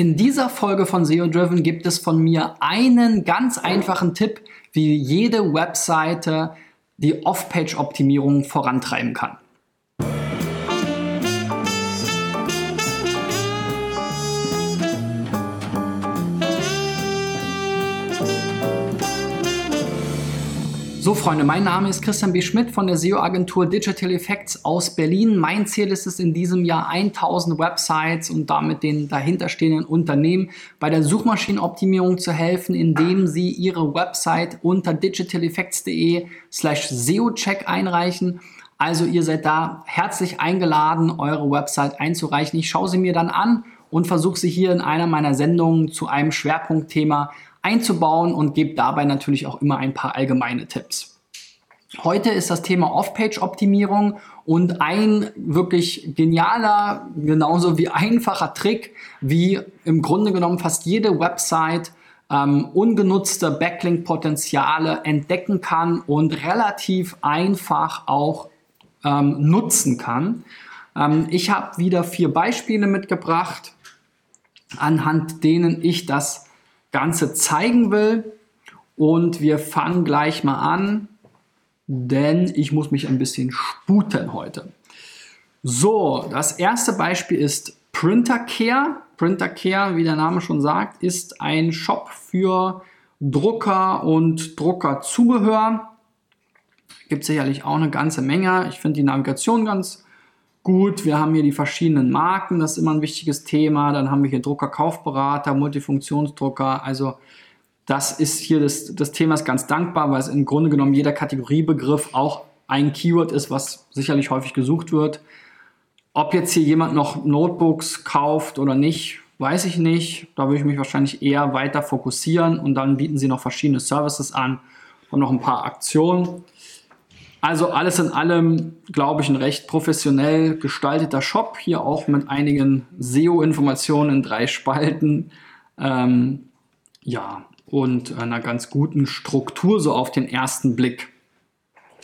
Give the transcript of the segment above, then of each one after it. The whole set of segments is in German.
In dieser Folge von SEO Driven gibt es von mir einen ganz einfachen Tipp, wie jede Webseite die Off-Page-Optimierung vorantreiben kann. So, Freunde, mein Name ist Christian B. Schmidt von der SEO-Agentur Digital Effects aus Berlin. Mein Ziel ist es in diesem Jahr 1000 Websites und damit den dahinterstehenden Unternehmen bei der Suchmaschinenoptimierung zu helfen, indem sie ihre Website unter digitaleffects.de slash SEO-Check einreichen. Also ihr seid da herzlich eingeladen, eure Website einzureichen. Ich schaue sie mir dann an und versuche sie hier in einer meiner Sendungen zu einem Schwerpunktthema einzubauen und gebe dabei natürlich auch immer ein paar allgemeine Tipps. Heute ist das Thema Off-Page-Optimierung und ein wirklich genialer, genauso wie einfacher Trick, wie im Grunde genommen fast jede Website ähm, ungenutzte Backlink-Potenziale entdecken kann und relativ einfach auch ähm, nutzen kann. Ähm, ich habe wieder vier Beispiele mitgebracht, anhand denen ich das Ganze zeigen will. Und wir fangen gleich mal an, denn ich muss mich ein bisschen sputen heute. So, das erste Beispiel ist Printercare. Printercare, wie der Name schon sagt, ist ein Shop für Drucker und Druckerzubehör. Gibt sicherlich auch eine ganze Menge. Ich finde die Navigation ganz gut. Wir haben hier die verschiedenen Marken, das ist immer ein wichtiges Thema. Dann haben wir hier Drucker, Kaufberater, Multifunktionsdrucker. Also das ist hier das, das Thema ist ganz dankbar, weil es im Grunde genommen jeder Kategoriebegriff auch ein Keyword ist, was sicherlich häufig gesucht wird. Ob jetzt hier jemand noch Notebooks kauft oder nicht, weiß ich nicht. Da würde ich mich wahrscheinlich eher weiter fokussieren und dann bieten sie noch verschiedene Services an und noch ein paar Aktionen. Also alles in allem, glaube ich, ein recht professionell gestalteter Shop. Hier auch mit einigen SEO-Informationen in drei Spalten. Ähm, ja, und einer ganz guten Struktur so auf den ersten Blick.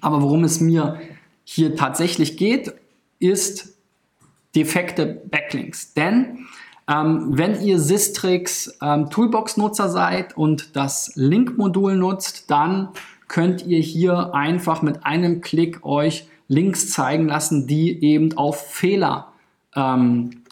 Aber worum es mir hier tatsächlich geht, ist defekte Backlinks. Denn ähm, wenn ihr Sistrix ähm, Toolbox-Nutzer seid und das Link-Modul nutzt, dann könnt ihr hier einfach mit einem Klick euch Links zeigen lassen, die eben auf Fehler ähm,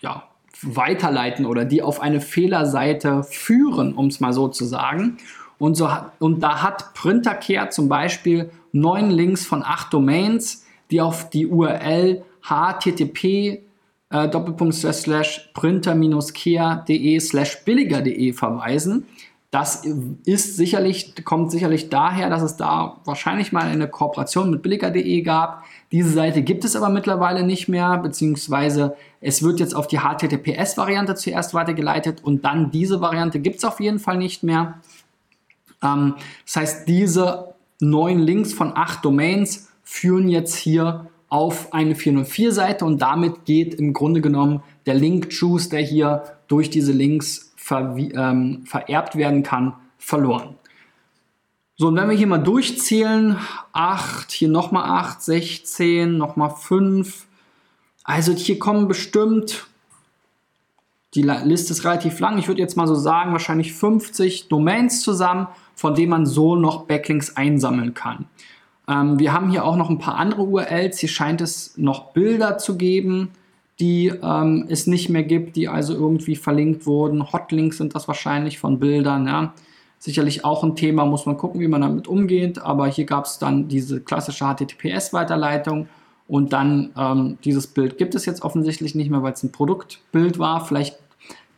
ja, weiterleiten oder die auf eine Fehlerseite führen, um es mal so zu sagen. Und, so, und da hat Printercare zum Beispiel neun Links von acht Domains, die auf die URL http äh, printer-care.de slash billiger.de verweisen. Das ist sicherlich, kommt sicherlich daher, dass es da wahrscheinlich mal eine Kooperation mit billiger.de gab. Diese Seite gibt es aber mittlerweile nicht mehr, beziehungsweise es wird jetzt auf die HTTPS-Variante zuerst weitergeleitet und dann diese Variante gibt es auf jeden Fall nicht mehr. Ähm, das heißt, diese neuen Links von acht Domains führen jetzt hier auf eine 404-Seite und damit geht im Grunde genommen der Link-Juice, der hier durch diese Links ver ähm, vererbt werden kann, verloren. So, und wenn wir hier mal durchzählen, 8, hier nochmal 8, 16, nochmal 5. Also hier kommen bestimmt, die Liste ist relativ lang, ich würde jetzt mal so sagen, wahrscheinlich 50 Domains zusammen, von denen man so noch Backlinks einsammeln kann. Ähm, wir haben hier auch noch ein paar andere URLs, hier scheint es noch Bilder zu geben die ähm, es nicht mehr gibt, die also irgendwie verlinkt wurden. Hotlinks sind das wahrscheinlich von Bildern. Ja. Sicherlich auch ein Thema, muss man gucken, wie man damit umgeht. Aber hier gab es dann diese klassische HTTPS-Weiterleitung und dann ähm, dieses Bild gibt es jetzt offensichtlich nicht mehr, weil es ein Produktbild war. Vielleicht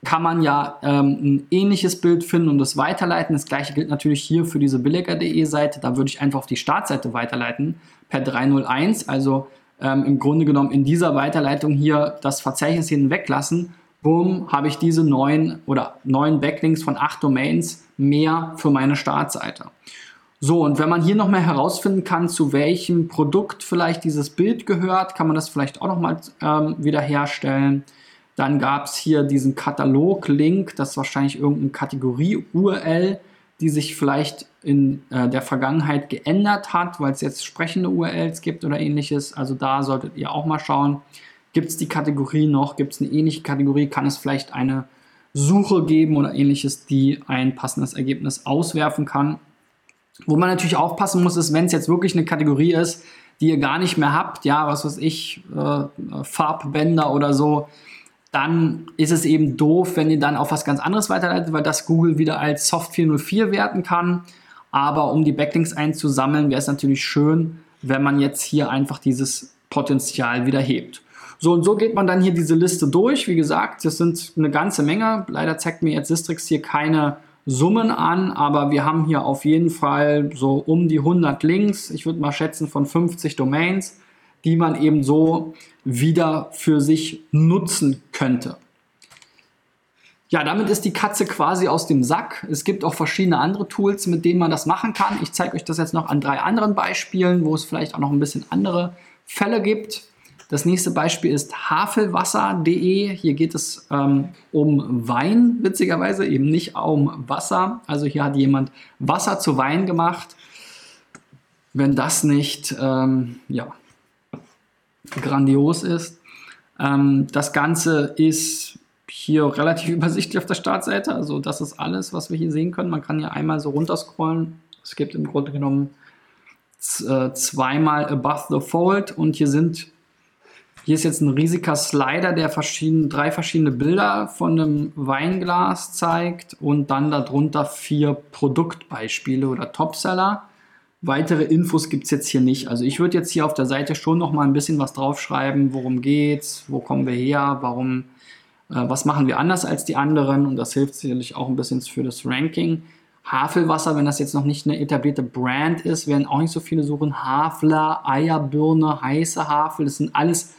kann man ja ähm, ein ähnliches Bild finden und das weiterleiten. Das gleiche gilt natürlich hier für diese billiger.de Seite. Da würde ich einfach auf die Startseite weiterleiten per 301. Also ähm, im Grunde genommen in dieser Weiterleitung hier das Verzeichnis hinweglassen, bumm, habe ich diese neun oder neun Backlinks von acht Domains mehr für meine Startseite. So, und wenn man hier nochmal herausfinden kann, zu welchem Produkt vielleicht dieses Bild gehört, kann man das vielleicht auch nochmal ähm, wiederherstellen. Dann gab es hier diesen Katalog-Link, das ist wahrscheinlich irgendeine Kategorie-URL, die sich vielleicht in äh, der Vergangenheit geändert hat, weil es jetzt sprechende URLs gibt oder ähnliches. Also da solltet ihr auch mal schauen, gibt es die Kategorie noch, gibt es eine ähnliche Kategorie, kann es vielleicht eine Suche geben oder ähnliches, die ein passendes Ergebnis auswerfen kann. Wo man natürlich aufpassen muss, ist, wenn es jetzt wirklich eine Kategorie ist, die ihr gar nicht mehr habt, ja, was weiß ich, äh, Farbbänder oder so, dann ist es eben doof, wenn ihr dann auf was ganz anderes weiterleitet, weil das Google wieder als Soft 404 werten kann. Aber um die Backlinks einzusammeln, wäre es natürlich schön, wenn man jetzt hier einfach dieses Potenzial wieder hebt. So und so geht man dann hier diese Liste durch. Wie gesagt, das sind eine ganze Menge. Leider zeigt mir jetzt Sistrix hier keine Summen an, aber wir haben hier auf jeden Fall so um die 100 Links. Ich würde mal schätzen von 50 Domains, die man eben so wieder für sich nutzen könnte. Ja, damit ist die Katze quasi aus dem Sack. Es gibt auch verschiedene andere Tools, mit denen man das machen kann. Ich zeige euch das jetzt noch an drei anderen Beispielen, wo es vielleicht auch noch ein bisschen andere Fälle gibt. Das nächste Beispiel ist havelwasser.de. Hier geht es ähm, um Wein, witzigerweise, eben nicht um Wasser. Also hier hat jemand Wasser zu Wein gemacht. Wenn das nicht, ähm, ja, grandios ist. Ähm, das Ganze ist hier relativ übersichtlich auf der Startseite. Also das ist alles, was wir hier sehen können. Man kann hier einmal so runterscrollen. Es gibt im Grunde genommen äh, zweimal Above the Fold und hier sind hier ist jetzt ein riesiger Slider, der verschieden, drei verschiedene Bilder von einem Weinglas zeigt und dann darunter vier Produktbeispiele oder Topseller. Weitere Infos gibt es jetzt hier nicht. Also ich würde jetzt hier auf der Seite schon noch mal ein bisschen was draufschreiben, worum geht's, wo kommen wir her, warum, äh, was machen wir anders als die anderen und das hilft sicherlich auch ein bisschen für das Ranking. Havelwasser, wenn das jetzt noch nicht eine etablierte Brand ist, werden auch nicht so viele suchen. Hafler, Eierbirne, heiße Havel, das sind alles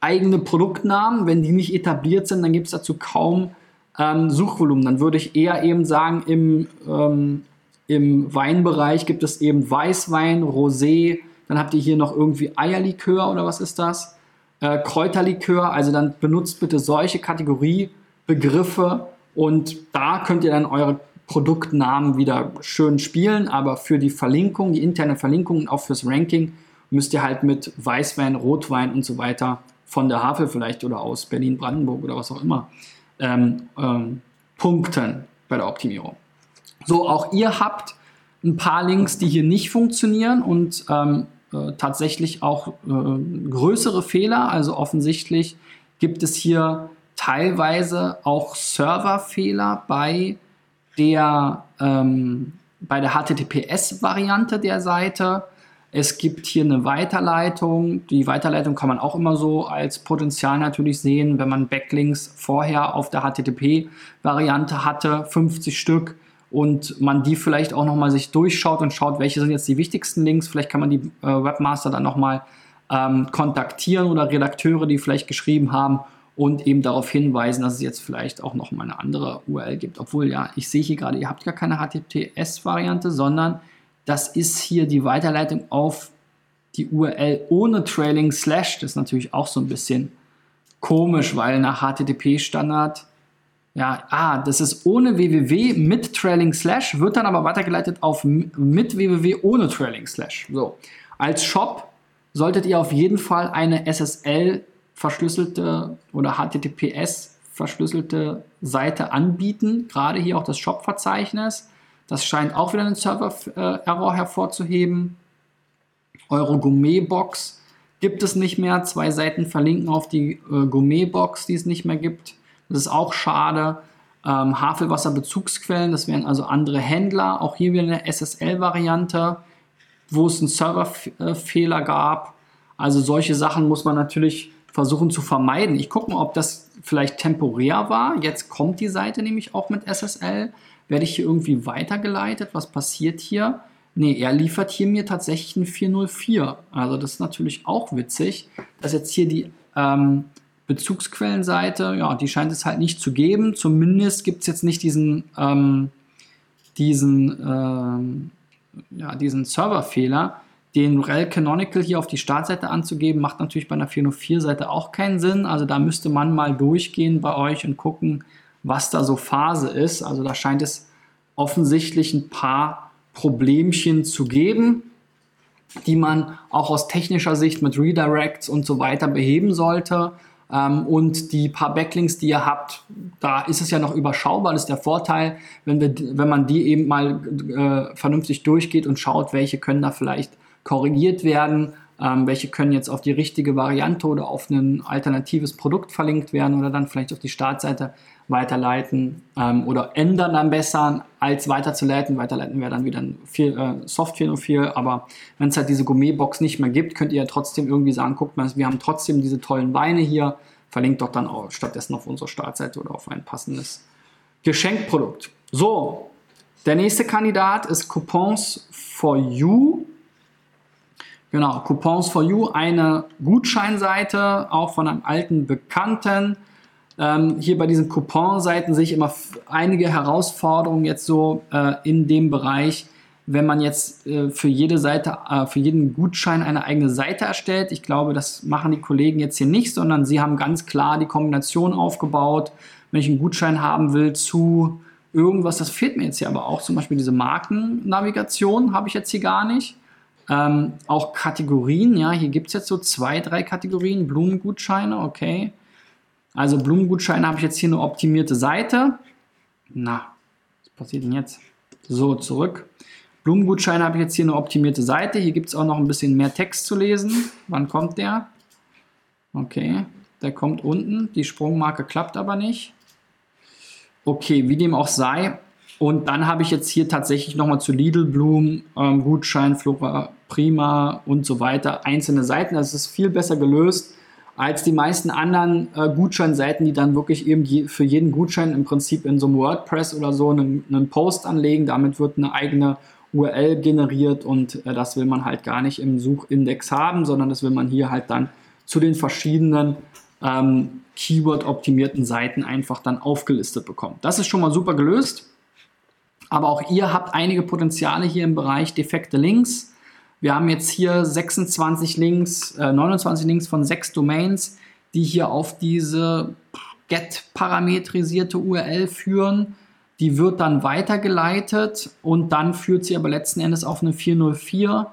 eigene Produktnamen. Wenn die nicht etabliert sind, dann gibt es dazu kaum ähm, Suchvolumen. Dann würde ich eher eben sagen, im ähm, im Weinbereich gibt es eben Weißwein, Rosé, dann habt ihr hier noch irgendwie Eierlikör oder was ist das? Äh, Kräuterlikör, also dann benutzt bitte solche Kategoriebegriffe und da könnt ihr dann eure Produktnamen wieder schön spielen, aber für die Verlinkung, die interne Verlinkung und auch fürs Ranking müsst ihr halt mit Weißwein, Rotwein und so weiter von der Havel vielleicht oder aus Berlin-Brandenburg oder was auch immer ähm, ähm, punkten bei der Optimierung. So, auch ihr habt ein paar Links, die hier nicht funktionieren und ähm, äh, tatsächlich auch äh, größere Fehler. Also offensichtlich gibt es hier teilweise auch Serverfehler bei der, ähm, der HTTPS-Variante der Seite. Es gibt hier eine Weiterleitung. Die Weiterleitung kann man auch immer so als Potenzial natürlich sehen, wenn man Backlinks vorher auf der HTTP-Variante hatte, 50 Stück und man die vielleicht auch nochmal sich durchschaut und schaut, welche sind jetzt die wichtigsten Links. Vielleicht kann man die äh, Webmaster dann nochmal ähm, kontaktieren oder Redakteure, die vielleicht geschrieben haben und eben darauf hinweisen, dass es jetzt vielleicht auch nochmal eine andere URL gibt. Obwohl, ja, ich sehe hier gerade, ihr habt gar keine HTTPS-Variante, sondern das ist hier die Weiterleitung auf die URL ohne Trailing Slash. Das ist natürlich auch so ein bisschen komisch, weil nach HTTP-Standard ja, ah, das ist ohne www mit Trailing Slash, wird dann aber weitergeleitet auf mit www ohne Trailing Slash. So, als Shop solltet ihr auf jeden Fall eine SSL verschlüsselte oder HTTPS verschlüsselte Seite anbieten. Gerade hier auch das Shop-Verzeichnis. Das scheint auch wieder einen Server-Error hervorzuheben. Eure Gourmet-Box gibt es nicht mehr. Zwei Seiten verlinken auf die äh, Gourmet-Box, die es nicht mehr gibt. Das ist auch schade. Ähm, Havelwasserbezugsquellen, das wären also andere Händler. Auch hier wieder eine SSL-Variante, wo es einen Serverfehler gab. Also solche Sachen muss man natürlich versuchen zu vermeiden. Ich gucke mal, ob das vielleicht temporär war. Jetzt kommt die Seite nämlich auch mit SSL. Werde ich hier irgendwie weitergeleitet? Was passiert hier? Ne, er liefert hier mir tatsächlich ein 404. Also das ist natürlich auch witzig, dass jetzt hier die ähm, Bezugsquellenseite, ja, die scheint es halt nicht zu geben. Zumindest gibt es jetzt nicht diesen, ähm, diesen, ähm, ja, diesen Serverfehler. Den rel Canonical hier auf die Startseite anzugeben, macht natürlich bei einer 404-Seite auch keinen Sinn. Also da müsste man mal durchgehen bei euch und gucken, was da so Phase ist. Also da scheint es offensichtlich ein paar Problemchen zu geben, die man auch aus technischer Sicht mit Redirects und so weiter beheben sollte. Ähm, und die paar Backlinks, die ihr habt, da ist es ja noch überschaubar. Das ist der Vorteil, wenn, wir, wenn man die eben mal äh, vernünftig durchgeht und schaut, welche können da vielleicht korrigiert werden, ähm, welche können jetzt auf die richtige Variante oder auf ein alternatives Produkt verlinkt werden oder dann vielleicht auf die Startseite weiterleiten ähm, oder ändern dann besser, als weiterzuleiten. Weiterleiten wäre dann wieder viel, äh, Soft 404, aber wenn es halt diese Gourmet-Box nicht mehr gibt, könnt ihr ja trotzdem irgendwie sagen, guckt mal, wir haben trotzdem diese tollen Weine hier, verlinkt doch dann auch stattdessen auf unsere Startseite oder auf ein passendes Geschenkprodukt. So, der nächste Kandidat ist Coupons for You. Genau, Coupons for You, eine Gutscheinseite, auch von einem alten Bekannten ähm, hier bei diesen Couponseiten sehe ich immer einige Herausforderungen jetzt so äh, in dem Bereich, wenn man jetzt äh, für jede Seite, äh, für jeden Gutschein eine eigene Seite erstellt. Ich glaube, das machen die Kollegen jetzt hier nicht, sondern sie haben ganz klar die Kombination aufgebaut. Wenn ich einen Gutschein haben will zu irgendwas, das fehlt mir jetzt hier aber auch, zum Beispiel diese Markennavigation habe ich jetzt hier gar nicht. Ähm, auch Kategorien, ja, hier gibt es jetzt so zwei, drei Kategorien, Blumengutscheine, okay. Also Blumengutscheine habe ich jetzt hier eine optimierte Seite. Na, was passiert denn jetzt? So, zurück. Blumengutscheine habe ich jetzt hier eine optimierte Seite. Hier gibt es auch noch ein bisschen mehr Text zu lesen. Wann kommt der? Okay, der kommt unten. Die Sprungmarke klappt aber nicht. Okay, wie dem auch sei. Und dann habe ich jetzt hier tatsächlich nochmal zu Lidl, Blumen, ähm, Gutschein, Flora Prima und so weiter einzelne Seiten. Das ist viel besser gelöst als die meisten anderen äh, Gutscheinseiten, die dann wirklich eben je, für jeden Gutschein im Prinzip in so einem WordPress oder so einen, einen Post anlegen. Damit wird eine eigene URL generiert und äh, das will man halt gar nicht im Suchindex haben, sondern das will man hier halt dann zu den verschiedenen ähm, Keyword-optimierten Seiten einfach dann aufgelistet bekommen. Das ist schon mal super gelöst. Aber auch ihr habt einige Potenziale hier im Bereich defekte Links. Wir haben jetzt hier 26 Links, äh, 29 Links von sechs Domains, die hier auf diese get-parametrisierte URL führen. Die wird dann weitergeleitet und dann führt sie aber letzten Endes auf eine 404.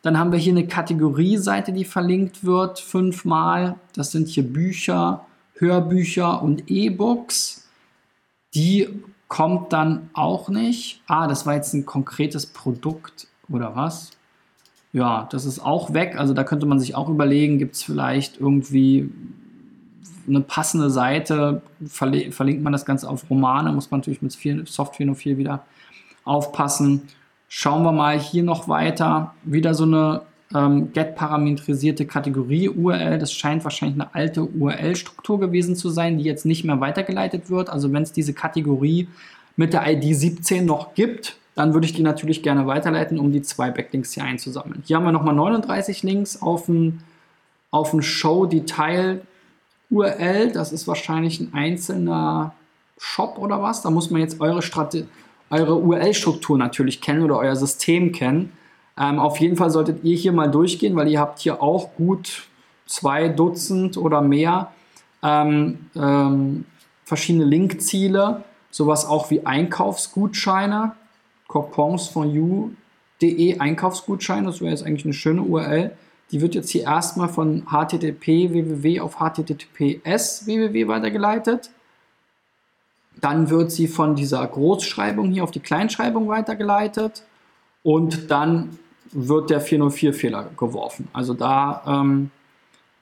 Dann haben wir hier eine Kategorieseite, die verlinkt wird, fünfmal. Das sind hier Bücher, Hörbücher und E-Books. Die kommt dann auch nicht. Ah, das war jetzt ein konkretes Produkt oder was? Ja, das ist auch weg. Also da könnte man sich auch überlegen, gibt es vielleicht irgendwie eine passende Seite, verlinkt man das Ganze auf Romane, muss man natürlich mit Soft 404 wieder aufpassen. Schauen wir mal hier noch weiter. Wieder so eine ähm, get-parametrisierte Kategorie-URL. Das scheint wahrscheinlich eine alte URL-Struktur gewesen zu sein, die jetzt nicht mehr weitergeleitet wird. Also wenn es diese Kategorie mit der ID 17 noch gibt, dann würde ich die natürlich gerne weiterleiten, um die zwei Backlinks hier einzusammeln. Hier haben wir nochmal 39 Links auf ein, auf ein Show-Detail-URL. Das ist wahrscheinlich ein einzelner Shop oder was. Da muss man jetzt eure, eure URL-Struktur natürlich kennen oder euer System kennen. Ähm, auf jeden Fall solltet ihr hier mal durchgehen, weil ihr habt hier auch gut zwei Dutzend oder mehr ähm, ähm, verschiedene Linkziele, sowas auch wie Einkaufsgutscheine. Coupons von you.de Einkaufsgutschein. Das wäre jetzt eigentlich eine schöne URL. Die wird jetzt hier erstmal von http www auf https www weitergeleitet. Dann wird sie von dieser Großschreibung hier auf die Kleinschreibung weitergeleitet. Und dann wird der 404-Fehler geworfen. Also da ähm,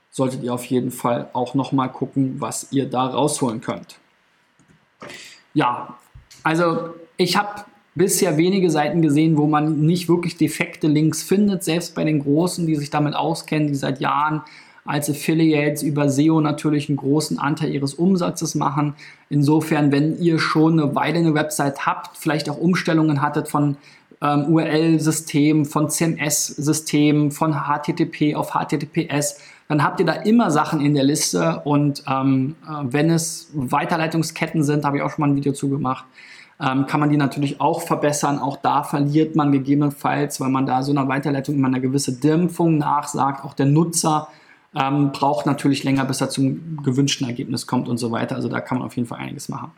solltet ihr auf jeden Fall auch nochmal gucken, was ihr da rausholen könnt. Ja, also ich habe bisher wenige Seiten gesehen, wo man nicht wirklich defekte Links findet, selbst bei den Großen, die sich damit auskennen, die seit Jahren als Affiliates über SEO natürlich einen großen Anteil ihres Umsatzes machen. Insofern, wenn ihr schon eine Weile eine Website habt, vielleicht auch Umstellungen hattet von ähm, URL-Systemen, von CMS-Systemen, von HTTP auf HTTPS, dann habt ihr da immer Sachen in der Liste. Und ähm, äh, wenn es Weiterleitungsketten sind, habe ich auch schon mal ein Video zu gemacht, ähm, kann man die natürlich auch verbessern. Auch da verliert man gegebenenfalls, weil man da so einer Weiterleitung immer eine gewisse Dämpfung nachsagt. Auch der Nutzer ähm, braucht natürlich länger, bis er zum gewünschten Ergebnis kommt und so weiter. Also da kann man auf jeden Fall einiges machen.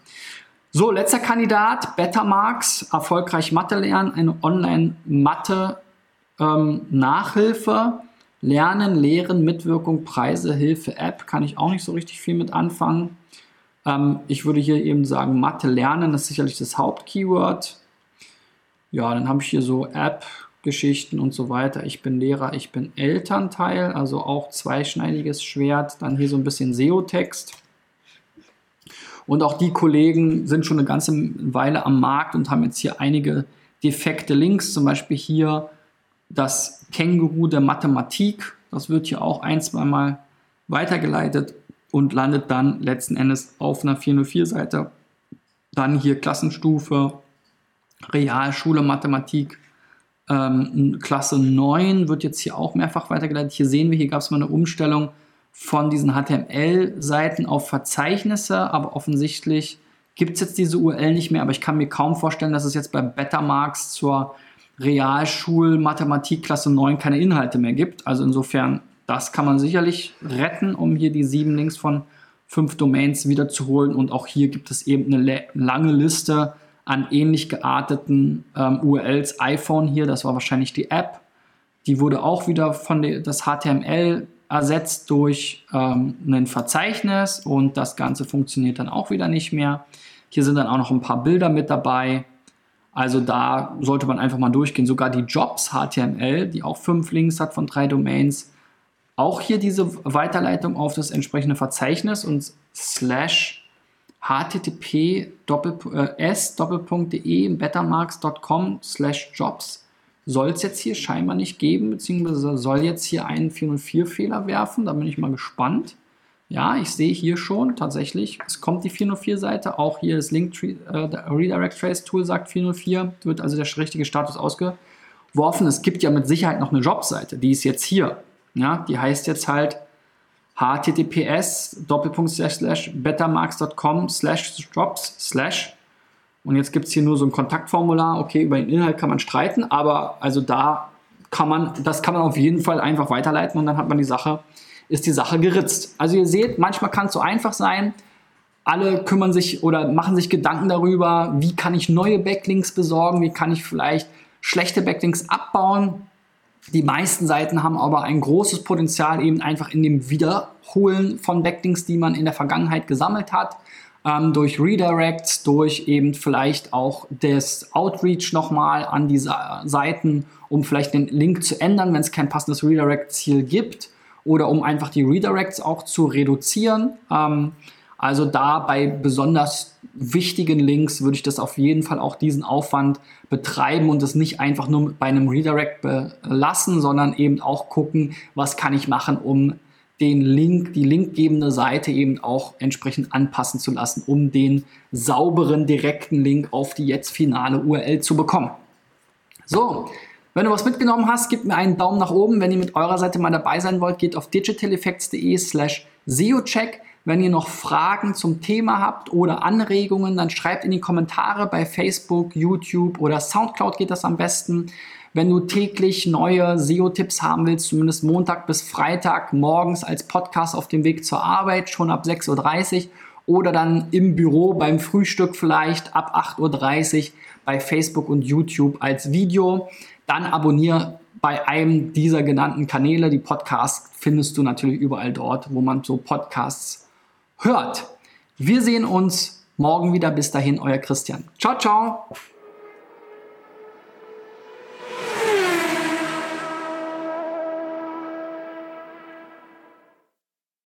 So, letzter Kandidat, Bettermarks, erfolgreich Mathe lernen, eine Online-Mathe-Nachhilfe. Ähm, Lernen, Lehren, Mitwirkung, Preise, Hilfe, App, kann ich auch nicht so richtig viel mit anfangen. Ähm, ich würde hier eben sagen, Mathe lernen, das ist sicherlich das Hauptkeyword. Ja, dann habe ich hier so App, Geschichten und so weiter. Ich bin Lehrer, ich bin Elternteil, also auch zweischneidiges Schwert. Dann hier so ein bisschen SEO-Text. Und auch die Kollegen sind schon eine ganze Weile am Markt und haben jetzt hier einige defekte Links, zum Beispiel hier das Känguru der Mathematik. Das wird hier auch ein, zwei Mal weitergeleitet und landet dann letzten Endes auf einer 404-Seite. Dann hier Klassenstufe, Realschule Mathematik, ähm, Klasse 9 wird jetzt hier auch mehrfach weitergeleitet. Hier sehen wir, hier gab es mal eine Umstellung von diesen HTML-Seiten auf Verzeichnisse, aber offensichtlich gibt es jetzt diese URL nicht mehr, aber ich kann mir kaum vorstellen, dass es jetzt bei Betamax zur Realschul-Mathematik Klasse 9 keine Inhalte mehr gibt. Also insofern, das kann man sicherlich retten, um hier die sieben Links von fünf Domains wiederzuholen. Und auch hier gibt es eben eine lange Liste an ähnlich gearteten ähm, URLs. iPhone hier, das war wahrscheinlich die App. Die wurde auch wieder von der, das HTML ersetzt durch ähm, ein Verzeichnis und das Ganze funktioniert dann auch wieder nicht mehr. Hier sind dann auch noch ein paar Bilder mit dabei. Also da sollte man einfach mal durchgehen. Sogar die Jobs HTML, die auch fünf Links hat von drei Domains, auch hier diese Weiterleitung auf das entsprechende Verzeichnis und slash http s.de bettermarks.com slash jobs soll es jetzt hier scheinbar nicht geben, beziehungsweise soll jetzt hier einen 404-Fehler werfen. Da bin ich mal gespannt. Ja, ich sehe hier schon tatsächlich, es kommt die 404-Seite. Auch hier das Link äh, Redirect Trace Tool sagt 404, wird also der richtige Status ausgeworfen. Es gibt ja mit Sicherheit noch eine Jobseite, die ist jetzt hier. Ja, die heißt jetzt halt https bettermarks.com slash jobs slash und jetzt gibt es hier nur so ein Kontaktformular. Okay, über den Inhalt kann man streiten, aber also da kann man, das kann man auf jeden Fall einfach weiterleiten und dann hat man die Sache, ist die Sache geritzt. Also ihr seht, manchmal kann es so einfach sein. Alle kümmern sich oder machen sich Gedanken darüber, wie kann ich neue Backlinks besorgen, wie kann ich vielleicht schlechte Backlinks abbauen. Die meisten Seiten haben aber ein großes Potenzial eben einfach in dem Wiederholen von Backlinks, die man in der Vergangenheit gesammelt hat. Ähm, durch Redirects, durch eben vielleicht auch das Outreach nochmal an diese Seiten, um vielleicht den Link zu ändern, wenn es kein passendes Redirect-Ziel gibt oder um einfach die Redirects auch zu reduzieren. Ähm, also da bei besonders wichtigen Links würde ich das auf jeden Fall auch diesen Aufwand betreiben und es nicht einfach nur bei einem Redirect belassen, sondern eben auch gucken, was kann ich machen, um den Link, die linkgebende Seite eben auch entsprechend anpassen zu lassen, um den sauberen, direkten Link auf die jetzt finale URL zu bekommen. So, wenn du was mitgenommen hast, gib mir einen Daumen nach oben. Wenn ihr mit eurer Seite mal dabei sein wollt, geht auf digitaleffects.de slash SEOcheck. Wenn ihr noch Fragen zum Thema habt oder Anregungen, dann schreibt in die Kommentare bei Facebook, YouTube oder Soundcloud geht das am besten. Wenn du täglich neue SEO-Tipps haben willst, zumindest Montag bis Freitag morgens als Podcast auf dem Weg zur Arbeit, schon ab 6.30 Uhr oder dann im Büro beim Frühstück vielleicht ab 8.30 Uhr bei Facebook und YouTube als Video, dann abonniere bei einem dieser genannten Kanäle. Die Podcasts findest du natürlich überall dort, wo man so Podcasts hört. Wir sehen uns morgen wieder. Bis dahin, euer Christian. Ciao, ciao.